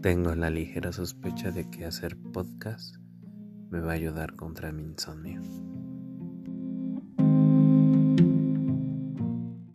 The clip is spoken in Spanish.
Tengo la ligera sospecha de que hacer podcast me va a ayudar contra mi insomnio.